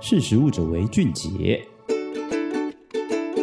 识时务者为俊杰。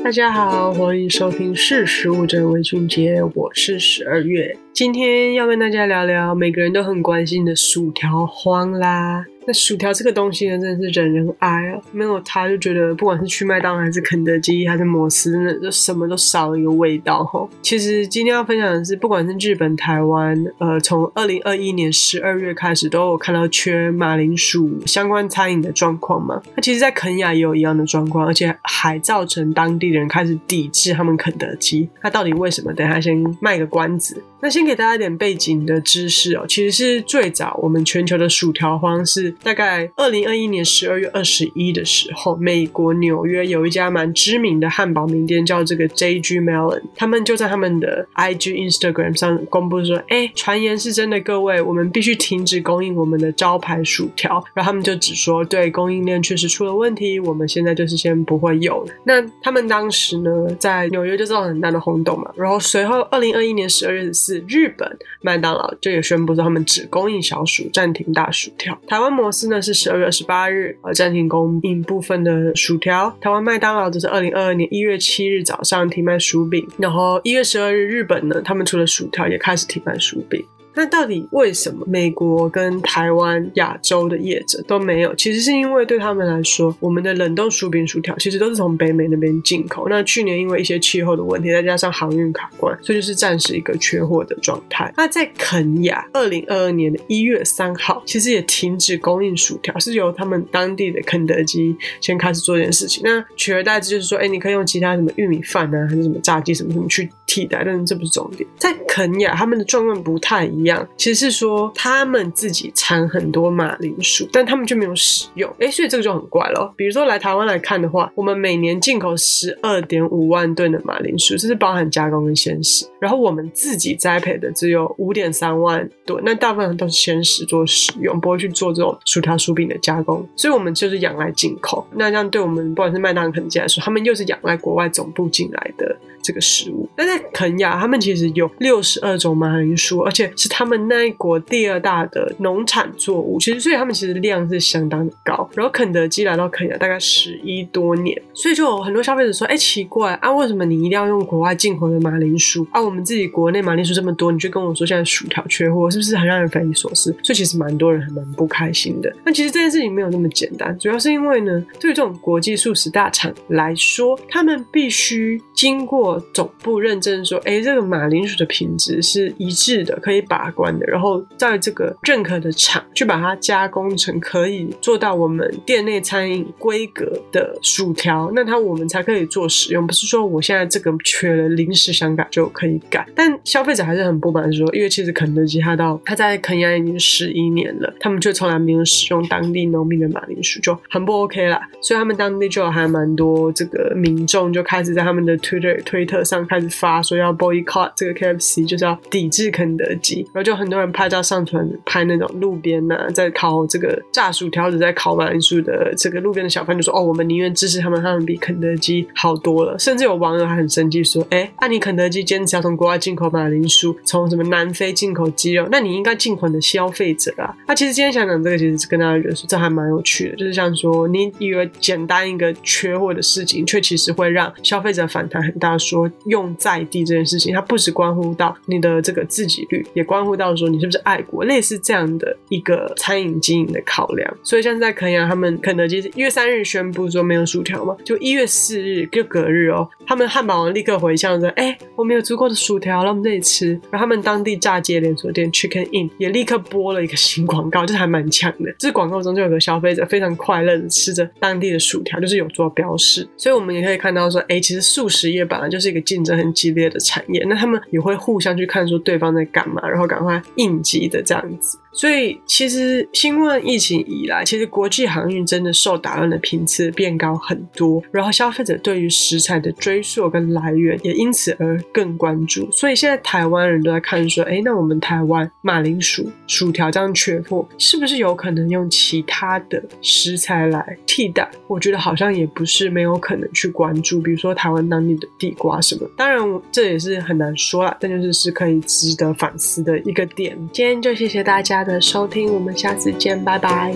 大家好，欢迎收听《识时务者为俊杰》，我是十二月，今天要跟大家聊聊每个人都很关心的薯条荒啦。那薯条这个东西呢，真的是人人爱啊！没有它，就觉得不管是去麦当劳还是肯德基还是摩斯，真的就什么都少了一个味道哈。其实今天要分享的是，不管是日本、台湾，呃，从二零二一年十二月开始，都有看到缺马铃薯相关餐饮的状况嘛。那其实，在肯亚也有一样的状况，而且还造成当地人开始抵制他们肯德基。那到底为什么？等下先卖个关子。那先给大家一点背景的知识哦，其实是最早我们全球的薯条荒是大概二零二一年十二月二十一的时候，美国纽约有一家蛮知名的汉堡名店叫这个 JG Melon，他们就在他们的 IG Instagram 上公布说，哎，传言是真的，各位，我们必须停止供应我们的招牌薯条。然后他们就只说，对，供应链确实出了问题，我们现在就是先不会有了。那他们当时呢，在纽约就造成很大的轰动嘛。然后随后二零二一年十二月十四。日本麦当劳就也宣布说，他们只供应小薯，暂停大薯条。台湾公司呢是十二月二十八日呃暂停供应部分的薯条。台湾麦当劳则是二零二二年一月七日早上停卖薯饼。然后一月十二日，日本呢，他们除了薯条也开始停卖薯饼。那到底为什么美国跟台湾、亚洲的业者都没有？其实是因为对他们来说，我们的冷冻薯饼、薯条其实都是从北美那边进口。那去年因为一些气候的问题，再加上航运卡关，所以就是暂时一个缺货的状态。那在肯亚，二零二二年的一月三号，其实也停止供应薯条，是由他们当地的肯德基先开始做这件事情。那取而代之就是说，哎，你可以用其他什么玉米饭啊，还是什么炸鸡什么什么去替代，但是这不是重点。在肯亚，他们的状况不太一样。其实是说他们自己产很多马铃薯，但他们就没有使用，哎，所以这个就很怪了。比如说来台湾来看的话，我们每年进口十二点五万吨的马铃薯，这是包含加工跟鲜食，然后我们自己栽培的只有五点三万吨，那大部分都是鲜食做使用，不会去做这种薯条、薯饼的加工，所以我们就是仰赖进口。那这样对我们不管是麦当劳、肯德基来说，他们又是仰赖国外总部进来的。这个食物，那在肯亚，他们其实有六十二种马铃薯，而且是他们那一国第二大的农产作物。其实，所以他们其实量是相当的高。然后，肯德基来到肯亚大概十一多年，所以就有很多消费者说：“哎，奇怪啊，为什么你一定要用国外进口的马铃薯啊？我们自己国内马铃薯这么多，你却跟我说现在薯条缺货，是不是很让人匪夷所思？”所以，其实蛮多人还蛮不开心的。那其实这件事情没有那么简单，主要是因为呢，对于这种国际速食大厂来说，他们必须经过。总部认证说，哎，这个马铃薯的品质是一致的，可以把关的。然后在这个认可的厂去把它加工成可以做到我们店内餐饮规格的薯条，那它我们才可以做使用。不是说我现在这个缺了，临时想改就可以改。但消费者还是很不满，说因为其实肯德基它到它在肯亚已经十一年了，他们却从来没有使用当地农民的马铃薯，就很不 OK 啦。所以他们当地就还蛮多这个民众就开始在他们的 Twitter 推。特上开始发说要 boycott 这个 KFC，就是要抵制肯德基，然后就很多人拍照上传，拍那种路边呐、啊，在烤这个炸薯条子，在烤马铃薯的这个路边的小贩就说：“哦，我们宁愿支持他们，他们比肯德基好多了。”甚至有网友还很生气说：“哎，那、你肯德基坚持要从国外进口马铃薯，从什么南非进口鸡肉，那你应该进口的消费者啊。”那其实今天想讲这个，其实是跟大家说这还蛮有趣的，就是像说你以为简单一个缺货的事情，却其实会让消费者反弹很大。数说用在地这件事情，它不只关乎到你的这个自给率，也关乎到说你是不是爱国，类似这样的一个餐饮经营的考量。所以像在肯亚，他们肯德基一月三日宣布说没有薯条嘛，就一月四日就隔日哦，他们汉堡王立刻回呛说：“哎，我们有足够的薯条了，我们这里吃。”然后他们当地炸鸡连锁店 Chicken Inn 也立刻播了一个新广告，就是还蛮强的。这广告中就有个消费者非常快乐的吃着当地的薯条，就是有做标示。所以我们也可以看到说，哎，其实速食业本来就是这个竞争很激烈的产业，那他们也会互相去看说对方在干嘛，然后赶快应急的这样子。所以，其实新冠疫情以来，其实国际航运真的受打乱的频次变高很多，然后消费者对于食材的追溯跟来源也因此而更关注。所以现在台湾人都在看说，哎，那我们台湾马铃薯、薯条这样缺货，是不是有可能用其他的食材来替代？我觉得好像也不是没有可能去关注，比如说台湾当地的地瓜什么。当然，这也是很难说啦，但就是是可以值得反思的一个点。今天就谢谢大家的收听，我们下次见，拜拜。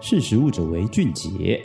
识时务者为俊杰。